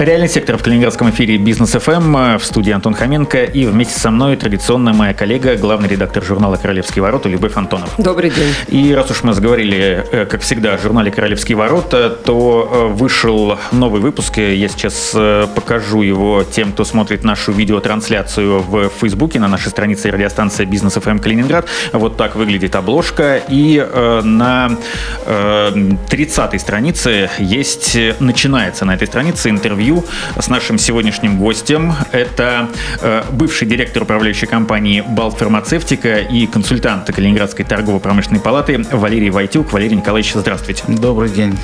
Реальный сектор в Калининградском эфире Business FM в студии Антон Хоменко и вместе со мной традиционно моя коллега, главный редактор журнала «Королевские ворота» Любовь Антонов. Добрый день. И раз уж мы заговорили, э, как всегда, о журнале «Королевские ворота», то э, вышел новый выпуск. Я сейчас э, покажу его тем, кто смотрит нашу видеотрансляцию в Фейсбуке на нашей странице радиостанция «Business FM Калининград». Вот так выглядит обложка. И на 30-й странице есть, начинается на этой странице интервью интервью с нашим сегодняшним гостем. Это э, бывший директор управляющей компании «Балт Фармацевтика» и консультант Калининградской торгово-промышленной палаты Валерий Войтюк. Валерий Николаевич, здравствуйте. Добрый день.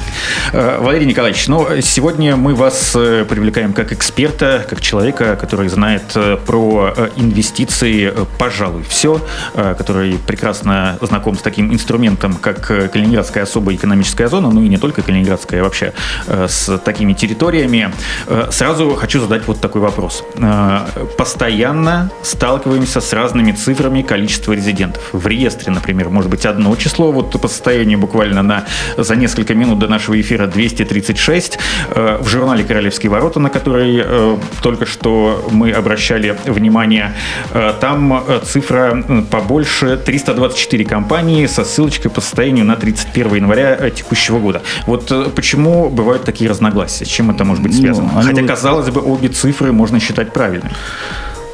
Э, Валерий Николаевич, ну, сегодня мы вас э, привлекаем как эксперта, как человека, который знает э, про э, инвестиции, пожалуй, все, который прекрасно знаком с таким инструментом, как Калининградская особая экономическая зона, ну и не только Калининградская, а вообще с такими территориями. Э, сразу хочу задать вот такой вопрос. Э, постоянно сталкиваемся с разными цифрами количества резидентов. В реестре, например, может быть одно число, вот по состоянию буквально на, за несколько минут до нашего эфира 236. Э, в журнале «Королевские ворота», на который только что мы обращали внимание, там цифра побольше 324 компании со ссылочкой по состоянию на 31 января текущего года. Вот почему бывают такие разногласия? С чем это может быть связано? Ну, Хотя, казалось бы, обе цифры можно считать правильными.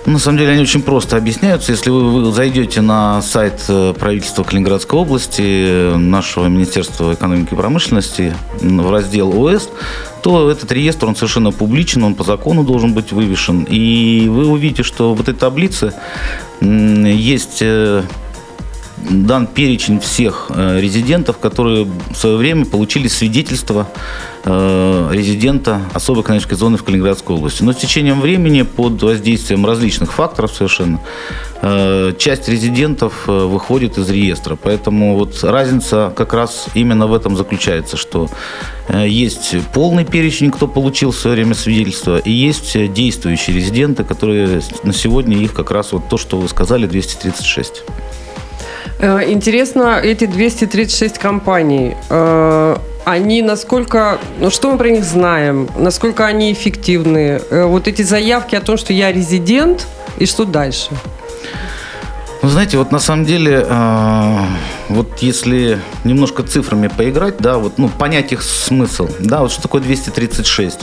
На самом деле они очень просто объясняются. Если вы, зайдете на сайт э, правительства Калининградской области, нашего Министерства экономики и промышленности, в раздел ОС, то этот реестр, он совершенно публичен, он по закону должен быть вывешен. И вы увидите, что в этой таблице есть э, дан перечень всех э, резидентов, которые в свое время получили свидетельство э, резидента особой экономической зоны в Калининградской области. Но с течением времени, под воздействием различных факторов совершенно, э, часть резидентов выходит из реестра. Поэтому вот разница как раз именно в этом заключается, что есть полный перечень, кто получил в свое время свидетельство, и есть действующие резиденты, которые на сегодня их как раз вот то, что вы сказали, 236. Э, интересно, эти 236 компаний, э, они насколько, ну что мы про них знаем, насколько они эффективны? Э, вот эти заявки о том, что я резидент, и что дальше? Ну, знаете, вот на самом деле, вот если немножко цифрами поиграть, да, вот, ну, понять их смысл, да, вот что такое 236.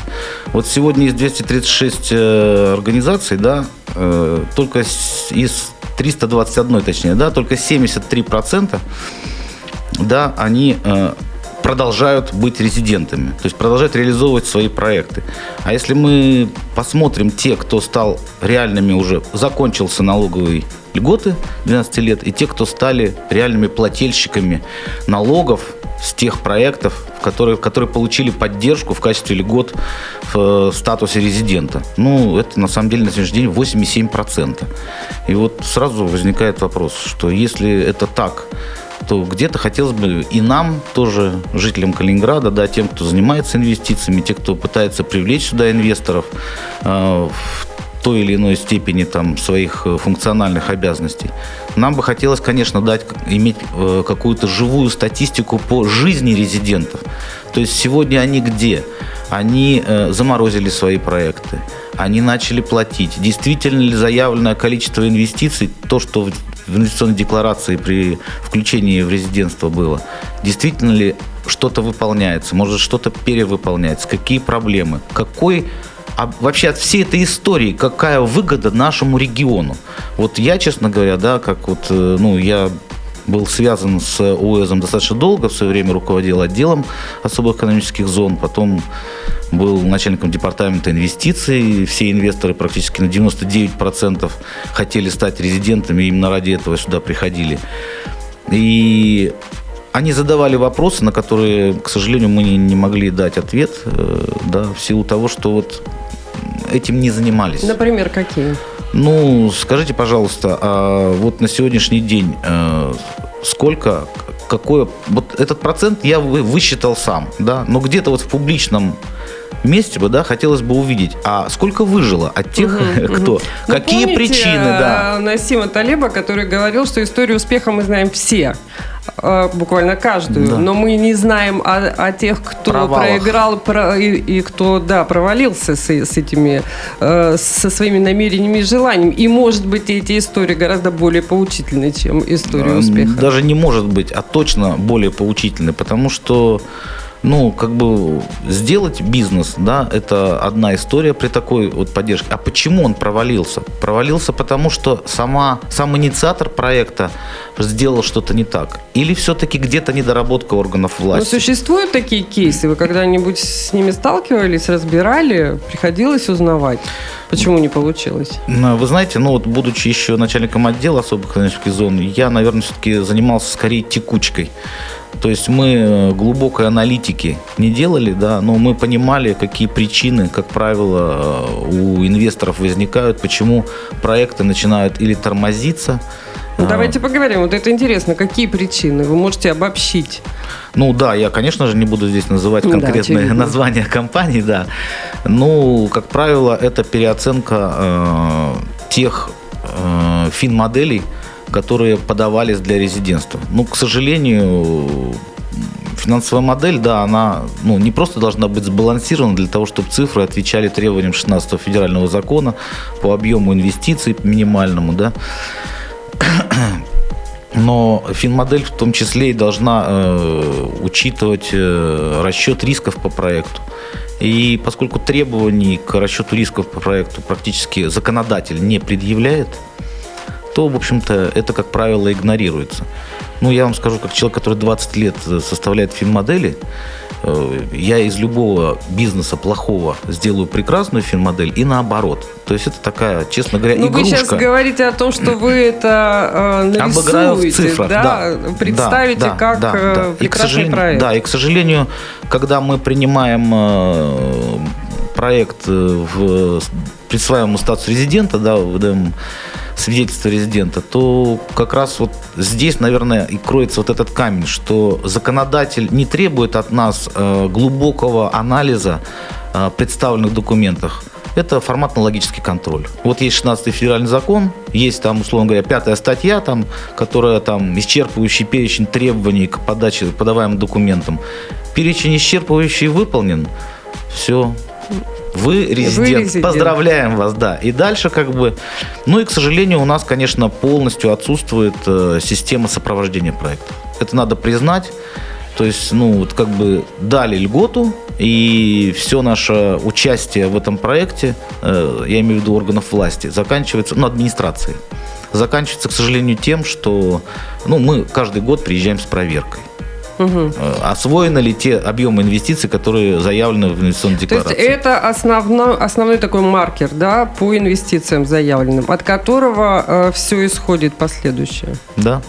Вот сегодня из 236 организаций, да, только из 321 точнее, да, только 73% да, они э, продолжают быть резидентами, то есть продолжают реализовывать свои проекты. А если мы посмотрим те, кто стал реальными уже, закончился налоговый льготы 12 лет, и те, кто стали реальными плательщиками налогов с тех проектов, которые, которые получили поддержку в качестве льгот в статусе резидента. Ну, это на самом деле на сегодняшний день 8,7%. И вот сразу возникает вопрос, что если это так, то где-то хотелось бы и нам, тоже жителям Калининграда, да, тем, кто занимается инвестициями, те, кто пытается привлечь сюда инвесторов, э, той или иной степени там, своих э, функциональных обязанностей. Нам бы хотелось, конечно, дать, иметь э, какую-то живую статистику по жизни резидентов. То есть сегодня они где? Они э, заморозили свои проекты, они начали платить. Действительно ли заявленное количество инвестиций, то, что в инвестиционной декларации при включении в резидентство было, действительно ли что-то выполняется, может что-то перевыполняется, какие проблемы, какой а вообще от всей этой истории какая выгода нашему региону? Вот я, честно говоря, да, как вот, э, ну, я был связан с УЭЗом достаточно долго, в свое время руководил отделом особых экономических зон, потом был начальником департамента инвестиций. Все инвесторы практически на 99% хотели стать резидентами, именно ради этого сюда приходили. И они задавали вопросы, на которые, к сожалению, мы не могли дать ответ, э, да, в силу того, что вот этим не занимались. Например, какие? Ну, скажите, пожалуйста, а вот на сегодняшний день э, сколько, какое, вот этот процент я высчитал сам, да, но где-то вот в публичном месте бы, да, хотелось бы увидеть, а сколько выжило от тех, кто, Ну, какие помните, причины, да. э, Насима Талеба, который говорил, что историю успеха мы знаем все. Э, Буквально каждую, Да. но мы не знаем о, о тех, кто Провалах. проиграл про- и, и кто, да, провалился с, с этими, э, со своими намерениями и желаниями. И, может быть, эти истории гораздо более поучительны, чем история успеха. Даже не может быть, а точно более поучительный, потому что ну, как бы сделать бизнес, да, это одна история при такой вот поддержке. А почему он провалился? Провалился потому, что сама, сам инициатор проекта сделал что-то не так. Или все-таки где-то недоработка органов Но власти? существуют такие кейсы? Вы когда-нибудь с ними сталкивались, разбирали? Приходилось узнавать, почему не получилось? Ну, Вы знаете, ну вот будучи еще начальником отдела особых экономических зон, я, наверное, все-таки занимался скорее текучкой. То есть мы э, глубокой аналитики не делали, да, но мы понимали, какие причины, как правило, э, у инвесторов возникают, почему проекты начинают или тормозиться. Ну, а, давайте поговорим. Вот это интересно. Какие причины? Вы можете обобщить. Ну да, я, конечно же, не буду здесь называть да, конкретные очевидно. названия компаний, да. Ну, как правило, это переоценка э, тех э, фин-моделей, которые подавались для резидентства. Ну, к сожалению, финансовая модель, да, она ну, не просто должна быть сбалансирована для того, чтобы цифры отвечали требованиям 16 федерального закона по объему инвестиций минимальному, да. Но финмодель в том числе и должна э, учитывать э, расчет рисков по проекту. И поскольку требований к расчету рисков по проекту практически законодатель не предъявляет, то, в общем-то, это, как правило, игнорируется. Ну, я вам скажу, как человек, который 20 лет э, составляет финмодели, э, я из любого бизнеса плохого сделаю прекрасную финмодель и наоборот. То есть это такая, честно говоря, Ну, вы игрушка. сейчас говорите о том, что вы это э, Обыграю в нарисуете, цифрах, да? да. Представите Да, да, как да, э, да. И, к прекрасный сожалению, проект. Да, и, к сожалению, когда мы принимаем э, проект в присваиваемому статусу резидента, да, выдаем свидетельство резидента, то как раз вот здесь, наверное, и кроется вот этот камень, что законодатель не требует от нас э, глубокого анализа э, представленных документов. Это форматно-логический контроль. Вот есть 16 федеральный закон, есть там, условно говоря, пятая статья, там, которая там исчерпывающий перечень требований к подаче подаваемым документам. Перечень исчерпывающий выполнен. Все. Вы резидент. резидент. Поздравляем вас, да. И дальше как бы... Ну и, к сожалению, у нас, конечно, полностью отсутствует э, система сопровождения проекта. Это надо признать. То есть, ну, вот как бы дали льготу, и все наше участие в этом проекте, э, я имею в виду органов власти, заканчивается, ну, администрацией, заканчивается, к сожалению, тем, что, ну, мы каждый год приезжаем с проверкой. Э, Освоены ли те объемы инвестиций, которые заявлены в инвестиционной То есть декларации? это основной, основной такой маркер да, по инвестициям заявленным, от которого все исходит последующее. Да.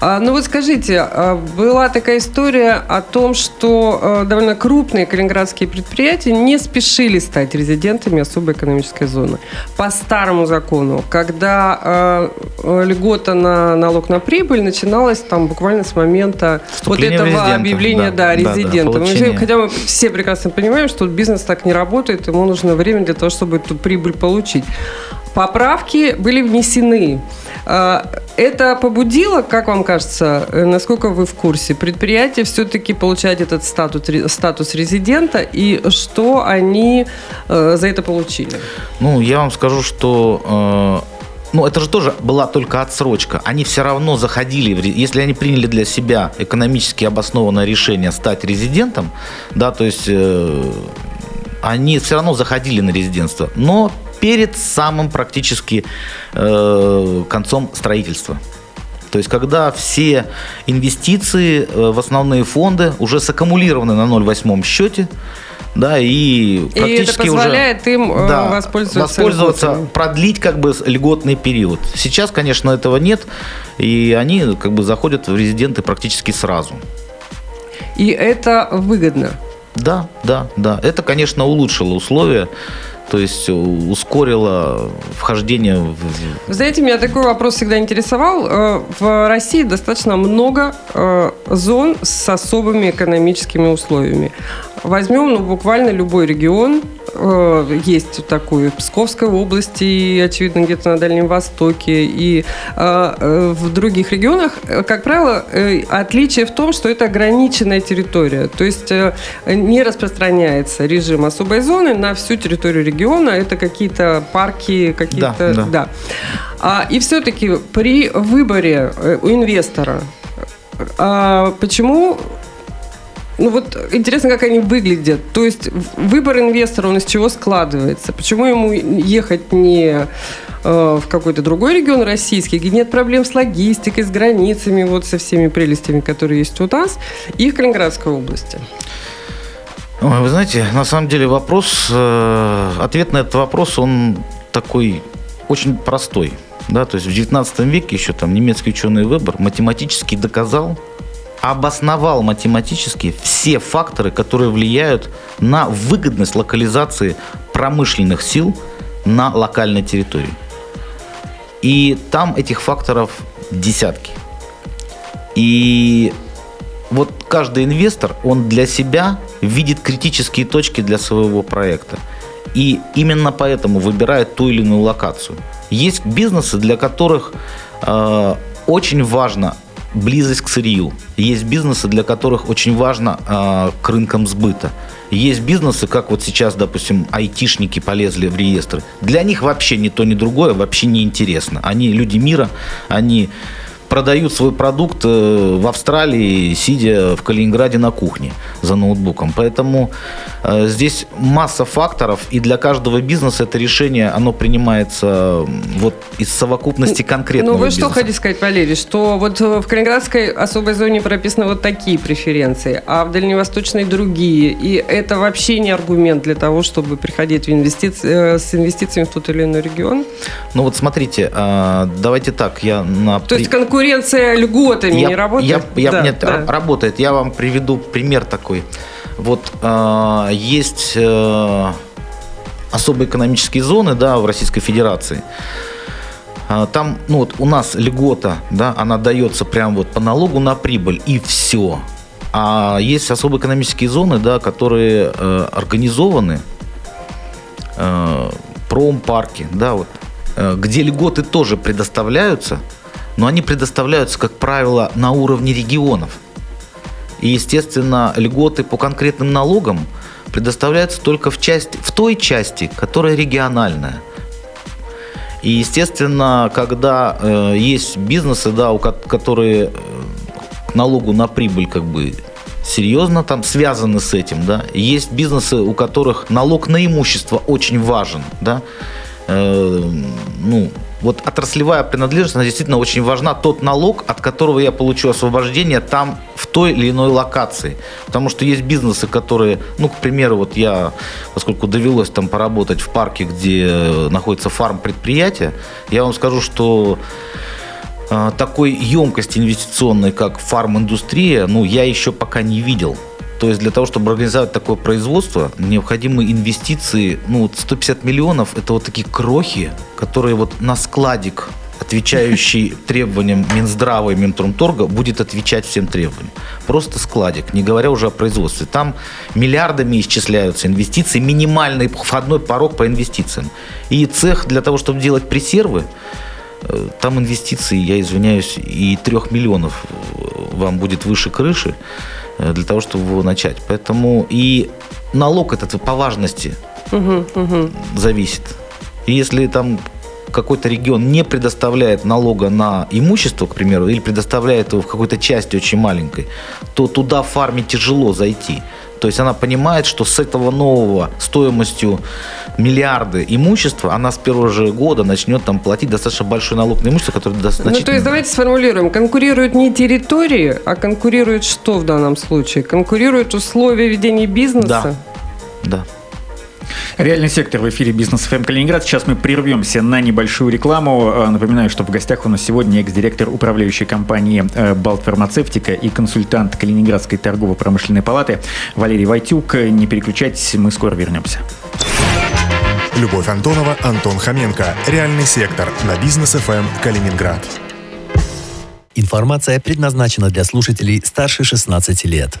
А, ну вот скажите, а, была такая история о том, что а, довольно крупные калининградские предприятия не спешили стать резидентами особой экономической зоны. По старому закону, когда а, льгота на налог на прибыль начиналась там буквально с момента вот этого резидента, объявления да, да, да, да, резидента. Мы хотя мы все прекрасно понимаем, что бизнес так не работает, ему нужно время для того, чтобы эту прибыль получить. Поправки были внесены. А, Это побудило, как вам кажется, э, насколько вы в курсе, предприятие все-таки получать этот статус, статус резидента и что они э, за это получили? Ну, я вам скажу, что э, ну, это же тоже была только отсрочка. Они все равно заходили, если они приняли для себя экономически обоснованное решение стать резидентом, да, то есть э, они все равно заходили на резидентство, но перед самым практически э, концом строительства. То есть, когда все инвестиции э, в основные фонды уже саккумулированы на 0,8 счете, да, и И это практически уже позволяет им э, да, воспользоваться, воспользоваться, льготами. продлить как бы льготный период. Сейчас, конечно, этого нет, и они как бы заходят в резиденты практически сразу. И это выгодно. Да, да, да. Это, конечно, улучшило условия, то есть ускорило вхождение в... Знаете, меня такой вопрос всегда интересовал. Э, В России достаточно много э, зон с особыми экономическими условиями. Возьмем ну, буквально любой регион. Э, есть такой в Псковской области, и, очевидно, где-то на Дальнем Востоке, и э, э, в других регионах. Как правило, отличие в том, что это ограниченная территория. То есть не распространяется режим особой зоны на всю территорию региона. Это какие-то парки, какие-то... Да, да. да. А, и все-таки при выборе у инвестора а, почему ну вот интересно, как они выглядят. То есть выбор инвестора, он из чего складывается? Почему ему ехать не э, в какой-то другой регион российский, где нет проблем с логистикой, с границами, вот со всеми прелестями, которые есть у нас, и в Калининградской области? Вы знаете, на самом деле вопрос, э, ответ на этот вопрос, он такой очень простой. Да, то есть в 19 веке еще там немецкий ученый Вебер математически доказал, обосновал математически все факторы, которые влияют на выгодность локализации промышленных сил на локальной территории. И там этих факторов десятки. И вот каждый инвестор, он для себя видит критические точки для своего проекта. И именно поэтому выбирает ту или иную локацию. Есть бизнесы, для которых э, очень важно близость к сырью. Есть бизнесы, для которых очень важно э, к рынкам сбыта. Есть бизнесы, как вот сейчас, допустим, айтишники полезли в реестры. Для них вообще ни то, ни другое вообще не интересно. Они люди мира, они продают свой продукт э, в Австралии, сидя в Калининграде на кухне за ноутбуком. Поэтому э, здесь масса факторов, и для каждого бизнеса это решение, оно принимается вот из совокупности конкретного Ну вы бизнеса. что хотите сказать, Валерий, что вот в Калининградской особой зоне прописаны вот такие преференции, а в Дальневосточной другие, и это вообще не аргумент для того, чтобы приходить в инвестиции, э, с инвестициями в тот или иной регион? Ну вот смотрите, давайте так, я на... То есть конкуренция конкуренция льготами я, не работает? Я, я, да, нет, да. работает. Я вам приведу пример такой. Вот э, есть э, особые экономические зоны да, в Российской Федерации. Э, там, ну вот у нас льгота, да, она дается прям вот по налогу на прибыль и все. А есть особые экономические зоны, да, которые э, организованы э, промпарки, да, вот, э, где льготы тоже предоставляются – но они предоставляются, как правило, на уровне регионов. И, естественно, льготы по конкретным налогам предоставляются только в, части, в той части, которая региональная. И, естественно, когда э, есть бизнесы, да, у, которые э, к налогу на прибыль как бы серьезно там связаны с этим, да, есть бизнесы, у которых налог на имущество очень важен, да, э, ну, вот отраслевая принадлежность, она действительно очень важна. Тот налог, от которого я получу освобождение там в той или иной локации. Потому что есть бизнесы, которые, ну, к примеру, вот я, поскольку довелось там поработать в парке, где находится фарм предприятия, я вам скажу, что э, такой емкости инвестиционной, как фарм-индустрия, ну, я еще пока не видел. То есть для того, чтобы организовать такое производство, необходимы инвестиции, ну, вот 150 миллионов, это вот такие крохи, которые вот на складик отвечающий требованиям Минздрава и Минпромторга, будет отвечать всем требованиям. Просто складик, не говоря уже о производстве. Там миллиардами исчисляются инвестиции, минимальный входной порог по инвестициям. И цех для того, чтобы делать пресервы, э, там инвестиции, я извиняюсь, и трех миллионов э, вам будет выше крыши. Э, для того, чтобы его начать. Поэтому и налог этот по важности угу, угу. зависит. И если там какой-то регион не предоставляет налога на имущество, к примеру, или предоставляет его в какой-то части очень маленькой, то туда фарме тяжело зайти. То есть она понимает, что с этого нового стоимостью миллиарды имущества, она с первого же года начнет там платить достаточно большой налог на имущество, который достаточно... Ну, то есть давайте сформулируем. Конкурируют не территории, а конкурируют что в данном случае? Конкурируют условия ведения бизнеса? Да. Да. Реальный сектор в эфире Business FM Калининград. Сейчас мы прервемся на небольшую рекламу. Э, напоминаю, что в гостях у нас сегодня экс-директор управляющей компании э, Балт Фармацевтика и консультант Калининградской торгово-промышленной палаты Валерий Войтюк. Не переключайтесь, мы скоро вернемся. Любовь Антонова, Антон Хоменко. Реальный сектор на Business FM Калининград. Информация предназначена для слушателей старше 16 лет.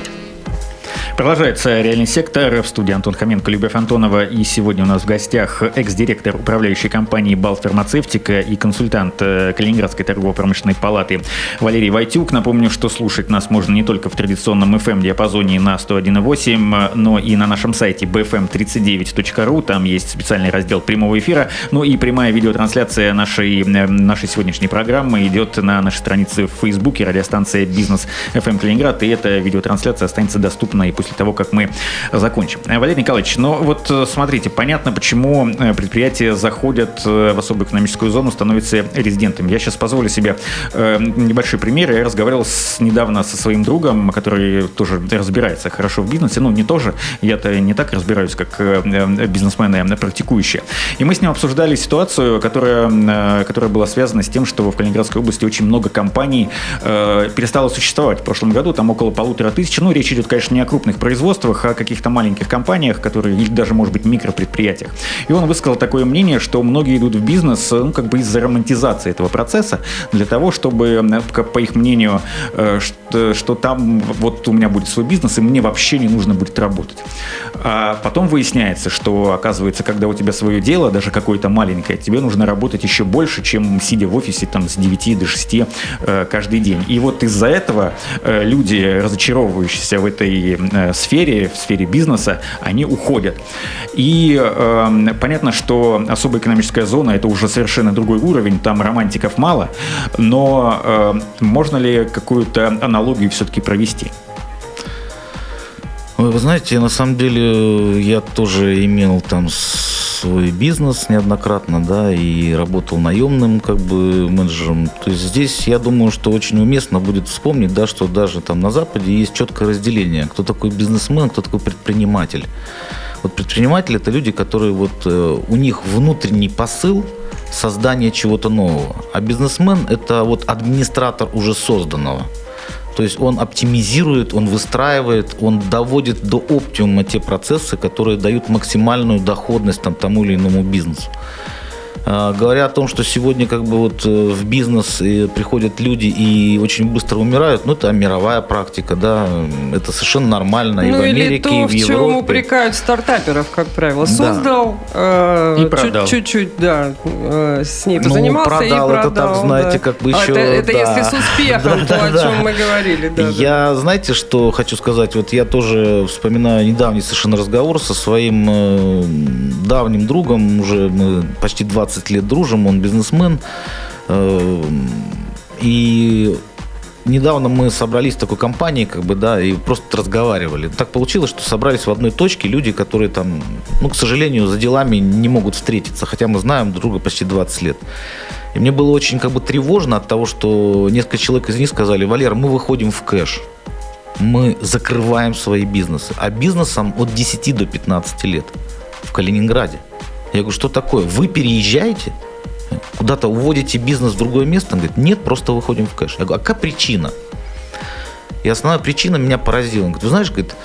Продолжается «Реальный сектор» в студии Антон Хоменко, Любовь Антонова. И сегодня у нас в гостях экс-директор управляющей компании «Бал Фармацевтика» и консультант э, Калининградской торгово-промышленной палаты Валерий Войтюк. Напомню, что слушать нас можно не только в традиционном FM-диапазоне на 101.8, но и на нашем сайте bfm39.ru. Там есть специальный раздел прямого эфира. Ну и прямая видеотрансляция нашей, э, нашей сегодняшней программы идет на нашей странице в Фейсбуке, радиостанция «Бизнес FM Калининград». И эта видеотрансляция останется доступна и после того, как мы закончим. Э, Валерий Николаевич, ну вот э, смотрите, понятно, почему э, предприятия заходят в особую экономическую зону, становятся резидентами. Я сейчас позволю себе небольшой пример. Я разговаривал с, недавно со своим другом, который тоже разбирается хорошо в бизнесе. Ну, не тоже. Я-то не так разбираюсь, как бизнесмены практикующие. И мы с ним обсуждали ситуацию, которая, которая была связана с тем, что в Калининградской области очень много компаний перестало существовать. В прошлом году там около полутора тысяч. Ну, речь идет, конечно, не о крупных производствах, о каких-то маленьких компаниях, которые, или даже, может быть, микропредприятиях. И он высказал такое мнение, что многие идут в бизнес, ну, как бы из-за романтизации этого процесса, для того, чтобы, по их мнению, э, что, что там вот у меня будет свой бизнес, и мне вообще не нужно будет работать. А потом выясняется, что, оказывается, когда у тебя свое дело, даже какое-то маленькое, тебе нужно работать еще больше, чем сидя в офисе там с 9 до 6 э, каждый день. И вот из-за этого э, люди, разочаровывающиеся в этой сфере, в сфере бизнеса, они уходят. И э, понятно, что особая экономическая зона это уже совершенно другой уровень, там романтиков мало, но э, можно ли какую-то аналогию все-таки провести? Вы знаете, на самом деле я тоже имел там свой бизнес неоднократно, да, и работал наемным как бы менеджером. То есть здесь я думаю, что очень уместно будет вспомнить, да, что даже там на Западе есть четкое разделение, кто такой бизнесмен, кто такой предприниматель. Вот предприниматели это люди, которые вот э, у них внутренний посыл создания чего-то нового, а бизнесмен это вот администратор уже созданного. То есть он оптимизирует, он выстраивает, он доводит до оптимума те процессы, которые дают максимальную доходность там, тому или иному бизнесу. А, говоря о том, что сегодня как бы вот э, в бизнес э, приходят люди и очень быстро умирают, ну это мировая практика, да, это совершенно нормально и ну, в Америке, то, и в, в Европе. чем упрекают стартаперов, как правило. Создал, да. э, и продал. чуть-чуть, да, э, с ней ну, позанимался продал, и продал. это так, знаете, да. как бы А еще... это, это да. если с успехом, то о чем мы говорили. Да, я, знаете, что хочу сказать? Вот я тоже вспоминаю недавний совершенно разговор со своим э, давним другом, уже мы почти 20 лет дружим, он бизнесмен. Э, и недавно мы собрались в такой компании, как бы, да, и просто разговаривали. Так получилось, что собрались в одной точке люди, которые там, ну, к сожалению, за делами не могут встретиться, хотя мы знаем друг друга почти 20 лет. И мне было очень как бы тревожно от того, что несколько человек из них сказали, Валер, мы выходим в кэш, мы закрываем свои бизнесы, а бизнесом от 10 до 15 лет в Калининграде. Я говорю, что такое? Вы переезжаете? Куда-то уводите бизнес в другое место? Он говорит, нет, просто выходим в кэш. Я говорю, а какая причина? И основная причина меня поразила. Он говорит, вы знаешь, говорит,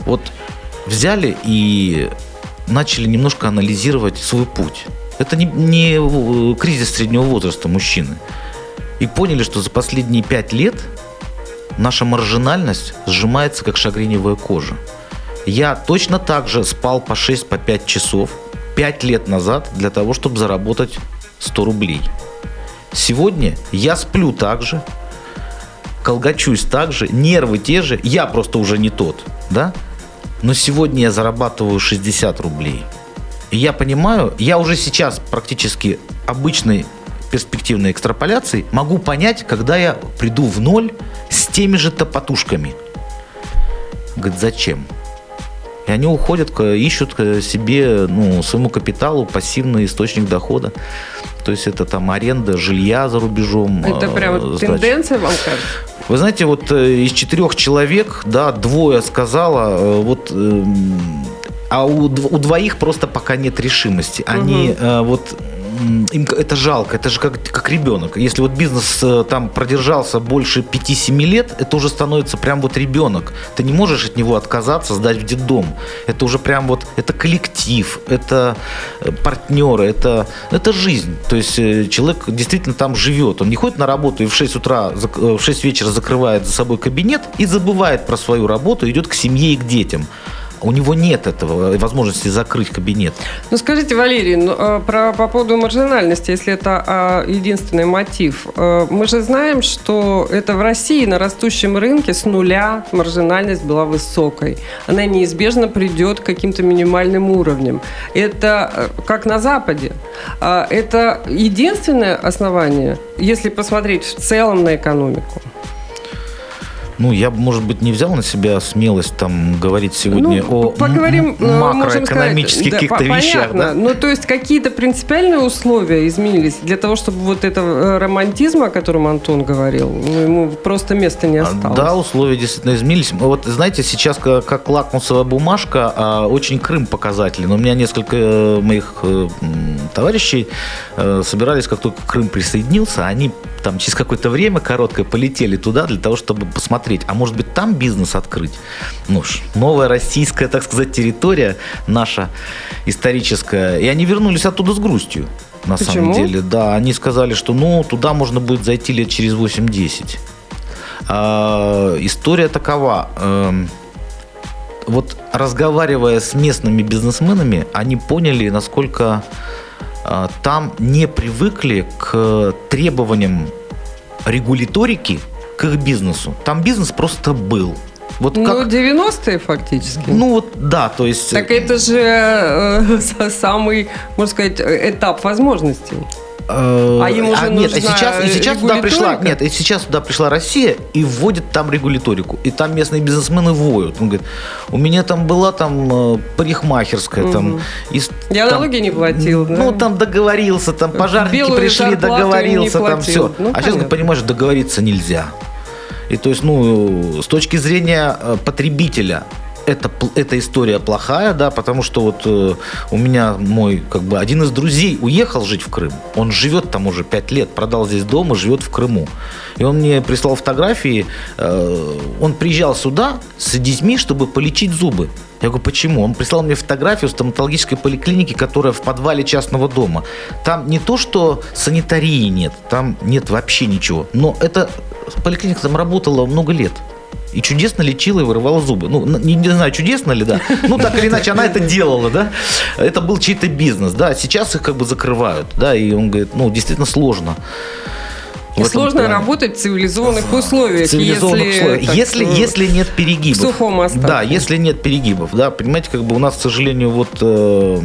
вот взяли и начали немножко анализировать свой путь. Это не, не кризис среднего возраста мужчины. И поняли, что за последние пять лет наша маржинальность сжимается, как шагреневая кожа. Я точно так же спал по 6, по 5 часов 5 лет назад для того, чтобы заработать 100 рублей. Сегодня я сплю так же, колгачусь так же, нервы те же, я просто уже не тот, да? Но сегодня я зарабатываю 60 рублей. И я понимаю, я уже сейчас практически обычной перспективной экстраполяцией могу понять, когда я приду в ноль с теми же топотушками. Говорит, зачем? И они уходят, ищут себе, ну, своему капиталу пассивный источник дохода. То есть это там аренда жилья за рубежом. Это прям сдача. тенденция вам кажется? Вы знаете, вот э, из четырех человек, да, двое сказала, э, вот, э, а у, у двоих просто пока нет решимости. Они угу. э, вот им это жалко, это же как, как ребенок. Если вот бизнес э, там продержался больше 5-7 лет, это уже становится прям вот ребенок. Ты не можешь от него отказаться, сдать в детдом. Это уже прям вот, это коллектив, это э, партнеры, это, это жизнь. То есть э, человек действительно там живет. Он не ходит на работу и в 6 утра, в 6 вечера закрывает за собой кабинет и забывает про свою работу, идет к семье и к детям у него нет этого возможности закрыть кабинет. Ну скажите, Валерий, ну, а, про, по поводу маржинальности, если это а, единственный мотив, а, мы же знаем, что это в России на растущем рынке с нуля маржинальность была высокой. Она неизбежно придет к каким-то минимальным уровням. Это как на Западе. Это единственное основание, если посмотреть в целом на экономику. Ну, я бы, может быть, не взял на себя смелость там говорить сегодня ну, о поговорим, э, макроэкономических каких-то да, вещах. Понятно. Да? Ну, то есть какие-то принципиальные условия изменились для того, чтобы вот этого э, романтизма, о котором Антон говорил, ну, ему просто места не осталось. Да, условия действительно изменились. Вот, знаете, сейчас как, как лакмусовая бумажка, а, очень Крым показатель. Но у меня несколько э, моих товарищей собирались, как только Крым присоединился, они там через какое-то время короткое полетели туда для того, чтобы посмотреть, а может быть там бизнес открыть. Ну ж, новая российская, так сказать, территория наша историческая. И они вернулись оттуда с грустью. На Почему? самом деле, да, они сказали, что ну туда можно будет зайти лет через 8-10. А, история такова. Э, вот разговаривая с местными бизнесменами, они поняли, насколько а, там не привыкли к требованиям регуляторики к их бизнесу. Там бизнес просто был. Вот ну, как... 90-е фактически. Ну, вот, да, то есть... Так это же э, самый, можно сказать, этап возможностей. Э, а ему же а, нет, и сейчас, и сейчас туда пришла, нет, и сейчас туда пришла Россия и вводит там регуляторику. И там местные бизнесмены воют. Он говорит, у меня там была там э, парикмахерская, угу. там... И, Я там, налоги не платил, да? Ну, там договорился, там пожарники Белую пришли, договорился, там все. Ну, а понятно. сейчас, понимаешь, договориться нельзя. И то есть, ну, с точки зрения э, потребителя, это, эта история плохая, да, потому что вот э, у меня мой, как бы, один из друзей уехал жить в Крым. Он живет там уже пять лет, продал здесь дом и живет в Крыму. И он мне прислал фотографии, э, он приезжал сюда с детьми, чтобы полечить зубы. Я говорю, почему? Он прислал мне фотографию стоматологической поликлиники, которая в подвале частного дома. Там не то, что санитарии нет, там нет вообще ничего. Но эта поликлиника там работала много лет и чудесно лечила и вырывала зубы. Ну, не, не знаю, чудесно ли, да. Ну, так или иначе, она это делала, да. Это был чей-то бизнес, да. Сейчас их как бы закрывают, да. И он говорит, ну, действительно сложно. И сложно плане. работать в цивилизованных условиях. цивилизованных если, условиях. Так, если, ну, если нет перегибов. В сухом остатке. Да, если нет перегибов. Да, понимаете, как бы у нас, к сожалению, вот э,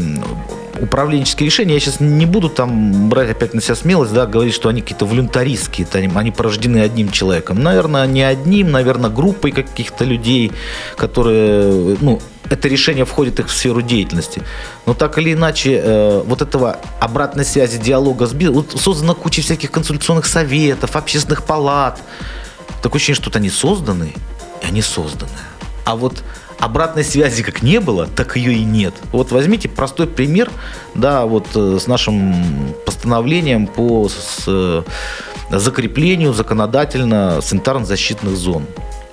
управленческие решения, я сейчас не буду там брать опять на себя смелость, да, говорить, что они какие-то волюнтаристские, они, они порождены одним человеком. Наверное, не одним, наверное, группой каких-то людей, которые, ну, это решение входит их в сферу деятельности. Но так или иначе, э, вот этого обратной связи, диалога с бизнесом, вот создана куча всяких консультационных советов, общественных палат. Такое ощущение, что они созданы, и они созданы. А вот обратной связи как не было, так ее и нет. Вот возьмите простой пример, да, вот э, с нашим постановлением по с, э, закреплению законодательно санитарно-защитных зон.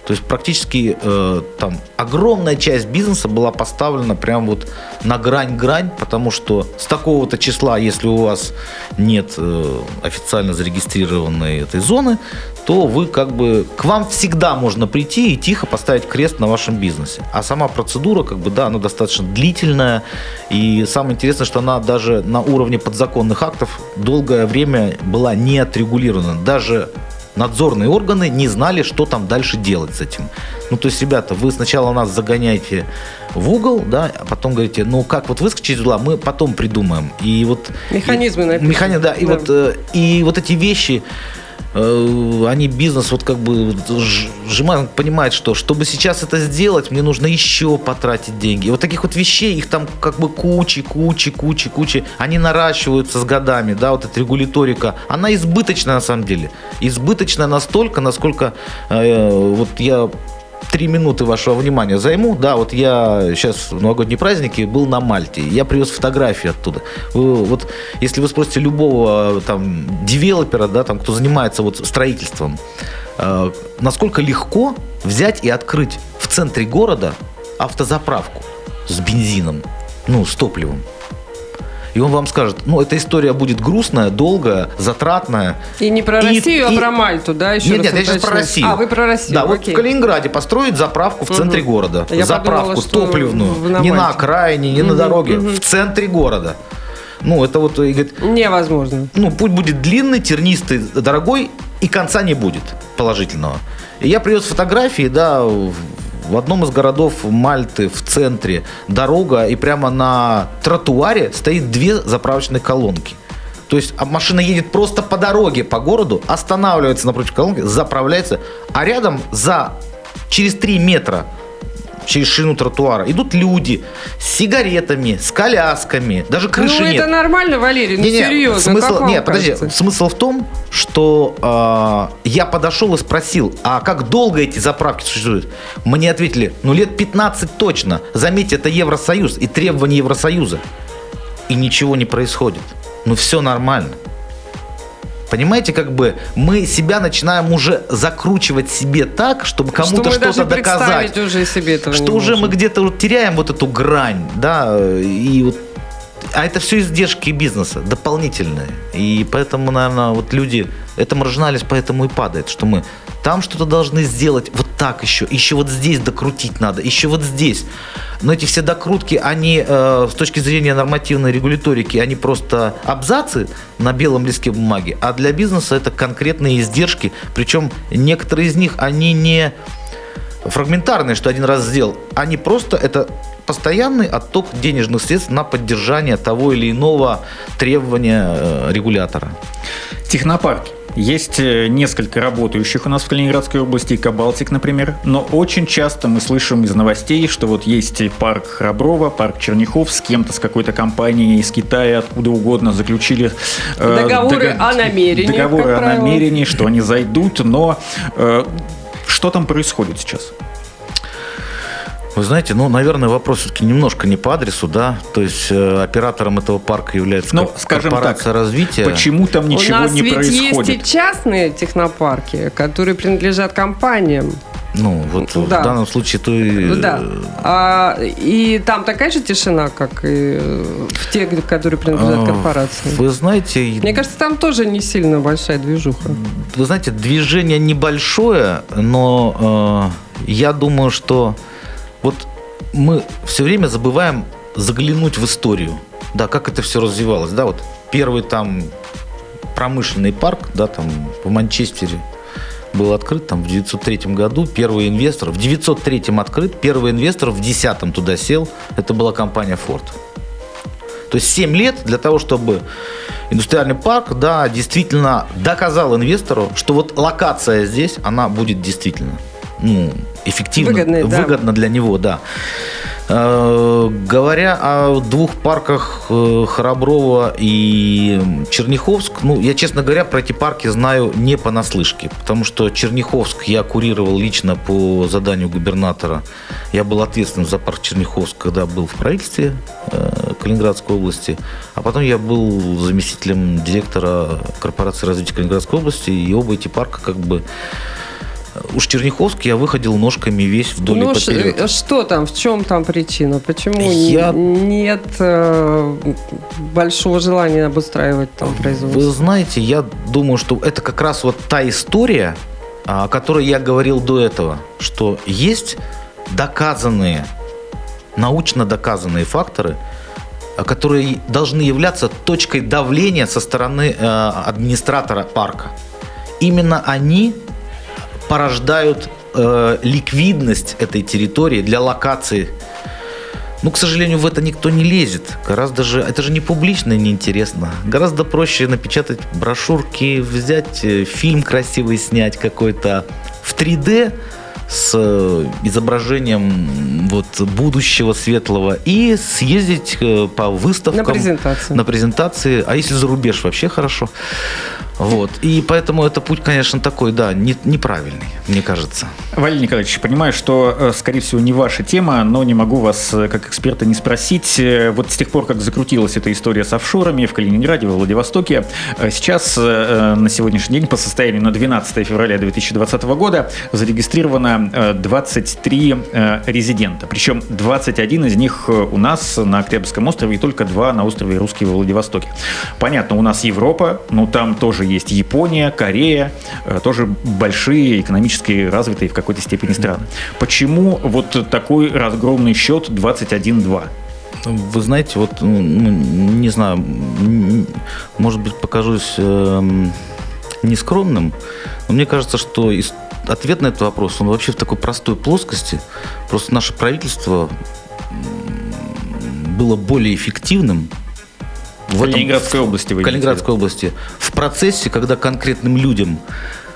То есть практически э, там огромная часть бизнеса была поставлена прям вот на грань-грань, потому что с такого-то числа, если у вас нет э, официально зарегистрированной этой зоны, то вы как бы к вам всегда можно прийти и тихо поставить крест на вашем бизнесе. А сама процедура, как бы, да, она достаточно длительная. И самое интересное, что она даже на уровне подзаконных актов долгое время была не отрегулирована. Даже надзорные органы не знали, что там дальше делать с этим. Ну, то есть, ребята, вы сначала нас загоняете в угол, да, а потом говорите, ну, как вот выскочить из угла, мы потом придумаем. И вот... Механизмы написаны. Механизм, да, и, да. Вот, э, и вот эти вещи, они бизнес вот как бы сжимают, понимает, что чтобы сейчас это сделать, мне нужно еще потратить деньги. И вот таких вот вещей, их там как бы кучи, кучи, кучи, кучи, они наращиваются с годами, да, вот эта регуляторика, она избыточная на самом деле. Избыточная настолько, насколько э, вот я три минуты вашего внимания займу. Да, вот я сейчас в новогодние праздники был на Мальте. Я привез фотографии оттуда. Вы, вот если вы спросите любого там девелопера, да, там, кто занимается вот строительством, э, насколько легко взять и открыть в центре города автозаправку с бензином, ну, с топливом и он вам скажет, ну, эта история будет грустная, долгая, затратная. И не про Россию, а про Мальту, да? Еще нет, нет, я сейчас про Россию. А, вы про Россию, Да, окей. вот в Калининграде построить заправку в центре угу. города. Я заправку подумала, топливную. Не на окраине, не угу, на дороге, угу. в центре города. Ну, это вот, и говорит... Невозможно. Ну, путь будет длинный, тернистый, дорогой, и конца не будет положительного. И я привез фотографии, да, в одном из городов Мальты в центре дорога, и прямо на тротуаре стоит две заправочные колонки. То есть а машина едет просто по дороге, по городу, останавливается напротив колонки, заправляется, а рядом за через 3 метра через шину тротуара. Идут люди с сигаретами, с колясками, даже ну, крыши ну, нет. это нормально, Валерий, ну не, серьезно. Смысл, как нет, подожди, смысл в том, что э, я подошел и спросил, а как долго эти заправки существуют? Мне ответили, ну лет 15 точно. Заметьте, это Евросоюз и требования Евросоюза. И ничего не происходит. Ну все нормально. Понимаете, как бы мы себя начинаем уже закручивать себе так, чтобы кому-то что что-то доказать. уже себе этого что уже можем. мы где-то вот теряем вот эту грань, да, и вот а это все издержки бизнеса, дополнительные. И поэтому, наверное, вот люди, эта маржинальность поэтому и падает, что мы там что-то должны сделать вот так еще, еще вот здесь докрутить надо, еще вот здесь. Но эти все докрутки, они э, с точки зрения нормативной регуляторики, они просто абзацы на белом листке бумаги, а для бизнеса это конкретные издержки, причем некоторые из них, они не фрагментарные, что один раз сделал, они просто это постоянный отток денежных средств на поддержание того или иного требования э, регулятора. Технопарки. Есть э, несколько работающих у нас в Калининградской области, Кабалтик, например, но очень часто мы слышим из новостей, что вот есть парк Храброва, парк Черняхов с кем-то, с какой-то компанией из Китая, откуда угодно заключили э, договоры дог... о намерении. Договоры о намерении, что они зайдут, но э, что там происходит сейчас? Вы знаете, ну, наверное, вопрос все-таки немножко не по адресу, да. То есть э, оператором этого парка является ну, скажем корпорация так, развития. Почему там ничего У нас не ведь происходит? есть и частные технопарки, которые принадлежат компаниям. Ну, вот да. в данном случае то и... Да. А, и там такая же тишина, как и в те, которые принадлежат а, корпорации. Вы знаете... Мне кажется, там тоже не сильно большая движуха. Вы знаете, движение небольшое, но э, я думаю, что вот мы все время забываем заглянуть в историю, да, как это все развивалось, да, вот первый там промышленный парк, да, там в Манчестере был открыт там в 903 году, первый инвестор, в 903 открыт, первый инвестор в 10 туда сел, это была компания Ford. То есть 7 лет для того, чтобы индустриальный парк, да, действительно доказал инвестору, что вот локация здесь, она будет действительно ну, эффективно, Выгодный, выгодно да. для него, да. Э, говоря о двух парках э, Храброво и Черняховск, ну, я, честно говоря, про эти парки знаю не понаслышке, потому что Черняховск я курировал лично по заданию губернатора. Я был ответственным за парк Черняховск, когда был в правительстве э, Калининградской области, а потом я был заместителем директора корпорации развития Калининградской области, и оба эти парка как бы Уж Черняховский я выходил ножками весь вдоль ну, и поперек. Э, что там, в чем там причина? Почему я... нет э, большого желания обустраивать там производство? Вы знаете, я думаю, что это как раз вот та история, о которой я говорил до этого, что есть доказанные, научно доказанные факторы, которые должны являться точкой давления со стороны э, администратора парка. Именно они порождают э, ликвидность этой территории для локации. Ну, к сожалению, в это никто не лезет. Гораздо же, это же не публично и не интересно. Гораздо проще напечатать брошюрки, взять э, фильм красивый снять какой-то в 3D с э, изображением вот будущего светлого и съездить э, по выставкам. На презентации. На презентации. А если за рубеж, вообще хорошо. Вот. И поэтому это путь, конечно, такой, да, не, неправильный, мне кажется. Валерий Николаевич, понимаю, что, э, скорее всего, не ваша тема, но не могу вас, э, как эксперта, не спросить. Э, вот с тех пор, как закрутилась эта история с офшорами в Калининграде, во Владивостоке, сейчас, на сегодняшний день, по состоянию на 12 февраля 2020 года, зарегистрировано 23 резидента. Причем 21 из них у нас на Октябрьском острове и только два на острове Русский во Владивостоке. Понятно, у нас Европа, но там тоже есть Япония, Корея, э, тоже большие экономически развитые в какой-то степени страны. Почему вот такой разгромный счет 21-2? Вы знаете, вот, ну, ну не знаю, может быть, покажусь э, нескромным, но мне кажется, что ответ на этот вопрос, он вообще в такой простой плоскости. Просто наше правительство было более эффективным в Калининградской области. В Калининградской области. В процессе, когда конкретным людям,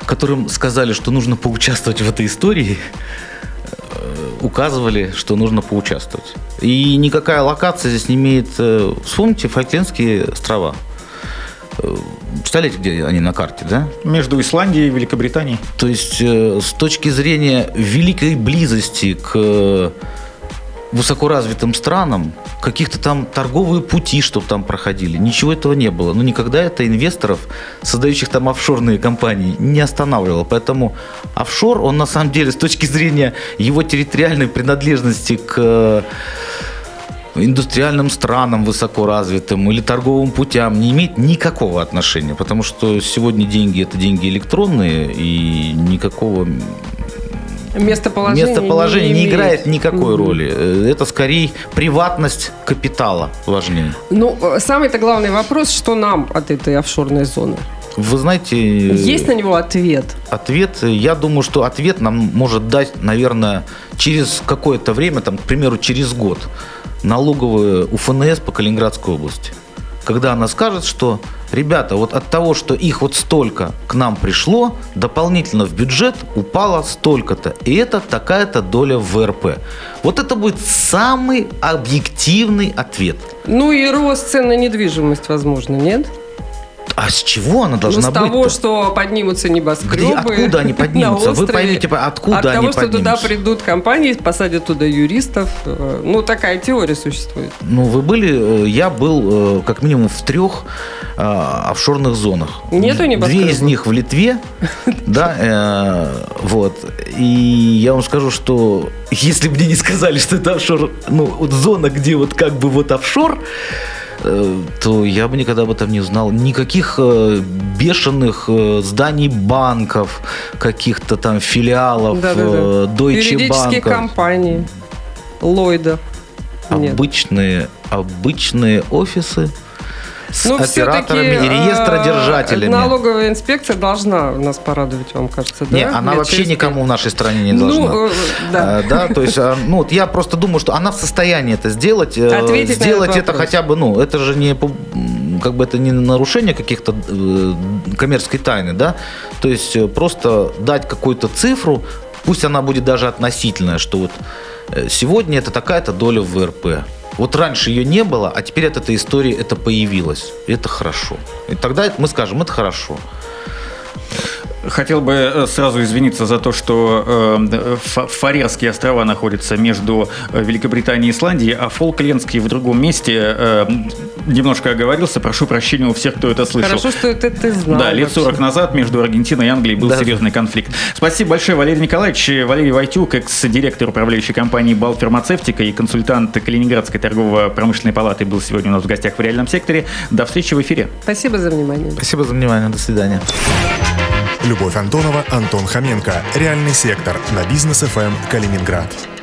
которым сказали, что нужно поучаствовать в этой истории, э, указывали, что нужно поучаствовать. И никакая локация здесь не имеет... Э, вспомните Фольклендские острова. Э, представляете, где они на карте, да? Между Исландией и Великобританией. То есть с точки зрения великой близости к высокоразвитым странам каких-то там торговые пути, чтобы там проходили. Ничего этого не было. Но никогда это инвесторов, создающих там офшорные компании, не останавливало. Поэтому офшор, он на самом деле с точки зрения его территориальной принадлежности к э, индустриальным странам высокоразвитым или торговым путям не имеет никакого отношения, потому что сегодня деньги это деньги электронные и никакого Местоположение, Местоположение не, не играет никакой угу. роли. Э, это скорее приватность капитала важнее. Ну, э, самый-то главный вопрос, что нам от этой офшорной зоны? Вы знаете... Есть на него ответ? Ответ, я думаю, что ответ нам может дать, наверное, через какое-то время, там, к примеру, через год, налоговые УФНС по Калининградской области когда она скажет, что, ребята, вот от того, что их вот столько к нам пришло, дополнительно в бюджет упало столько-то. И это такая-то доля в ВРП. Вот это будет самый объективный ответ. Ну и рост цен на недвижимость, возможно, нет? А с чего она должна быть? Ну, с того, что поднимутся небоскребы. Где, откуда они поднимутся? Вы поймите, откуда От они того, что поднимутся? туда придут компании, посадят туда юристов. Э, ну, такая теория существует. Ну, вы были, э, я был э, как минимум в трех офшорных зонах. Нету небоскребов? Две из них в Литве, да, вот. И я вам скажу, что если бы мне не сказали, что это офшор, ну, вот зона, где вот как бы вот офшор, то я бы никогда об этом не узнал. Никаких э, бешеных э, зданий банков, каких-то там филиалов, да, да, да. Deutsche Bank. компании, Ллойда. Обычные, обычные офисы с ну, операторами и реестродержателями. Налоговая инспекция должна нас порадовать, вам кажется, да? Не, она Лет вообще никому в нашей стране не должна. Ну, да. да, то есть, ну, вот я просто думаю, что она в состоянии это сделать. Ответить сделать это хотя бы, ну, это же не как бы это не нарушение каких-то э, коммерческой тайны, да, то есть э, просто дать какую-то цифру, пусть она будет даже относительная, что вот э, сегодня это такая-то доля в ВРП. Вот раньше ее не было, а теперь от этой истории это появилось. Это хорошо. И тогда мы скажем, это хорошо. Хотел бы э, сразу извиниться за то, что э, Фарерские острова находятся между э, Великобританией и Исландией, а Фолклендские в другом месте. Немножко оговорился, прошу прощения у всех, кто это слышал. Хорошо, что это ты знал. Да, лет 40 назад между Аргентиной и Англией был да. серьезный конфликт. Спасибо большое, Валерий Николаевич. Валерий Войтюк, экс-директор управляющей компании «Балфармацевтика» и консультант Калининградской торгово-промышленной палаты был сегодня у нас в гостях в реальном секторе. До встречи в эфире. Спасибо за внимание. Спасибо за внимание. До свидания. Любовь Антонова, Антон Хоменко. Реальный сектор на бизнес ФМ Калининград.